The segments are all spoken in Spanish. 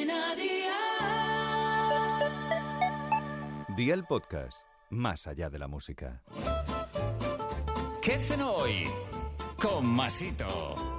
Cadena Dial. Día el podcast, más allá de la música. ¿Qué cenó hoy? Con Masito.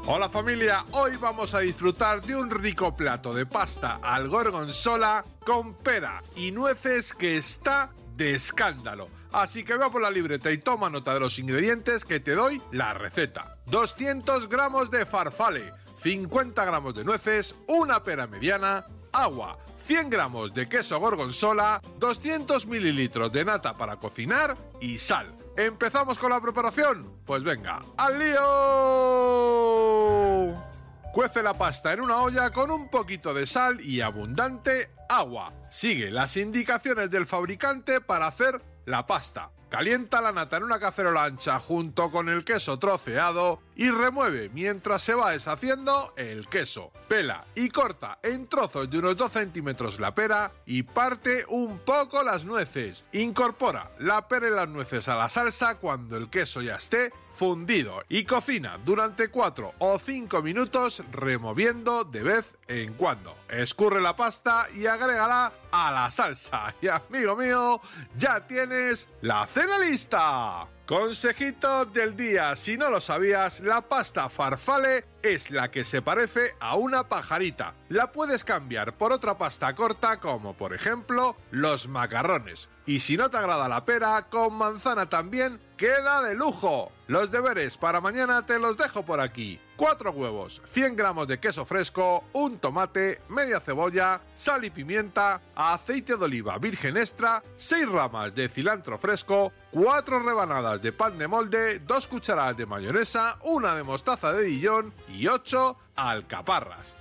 Hola familia, hoy vamos a disfrutar de un rico plato de pasta al gorgonzola con pera y nueces que está de escándalo. Así que ve por la libreta y toma nota de los ingredientes que te doy la receta. 200 gramos de farfale, 50 gramos de nueces, una pera mediana, agua, 100 gramos de queso gorgonzola, 200 mililitros de nata para cocinar y sal. ¿Empezamos con la preparación? Pues venga, ¡al lío! Cuece la pasta en una olla con un poquito de sal y abundante agua. Sigue las indicaciones del fabricante para hacer la pasta. Calienta la nata en una cacerola ancha junto con el queso troceado y remueve mientras se va deshaciendo el queso. Pela y corta en trozos de unos 2 centímetros la pera y parte un poco las nueces. Incorpora la pera y las nueces a la salsa cuando el queso ya esté fundido y cocina durante 4 o 5 minutos removiendo de vez en cuando. Escurre la pasta y agrégala a la salsa. Y amigo mío, ya tienes la cena lista. Consejito del día, si no lo sabías, la pasta farfale es la que se parece a una pajarita. La puedes cambiar por otra pasta corta como por ejemplo los macarrones. Y si no te agrada la pera, con manzana también queda de lujo. Los deberes para mañana te los dejo por aquí. 4 huevos, 100 gramos de queso fresco, un tomate, media cebolla, sal y pimienta, aceite de oliva virgen extra, 6 ramas de cilantro fresco, 4 rebanadas de pan de molde, 2 cucharadas de mayonesa, una de mostaza de Dijon y 8 alcaparras.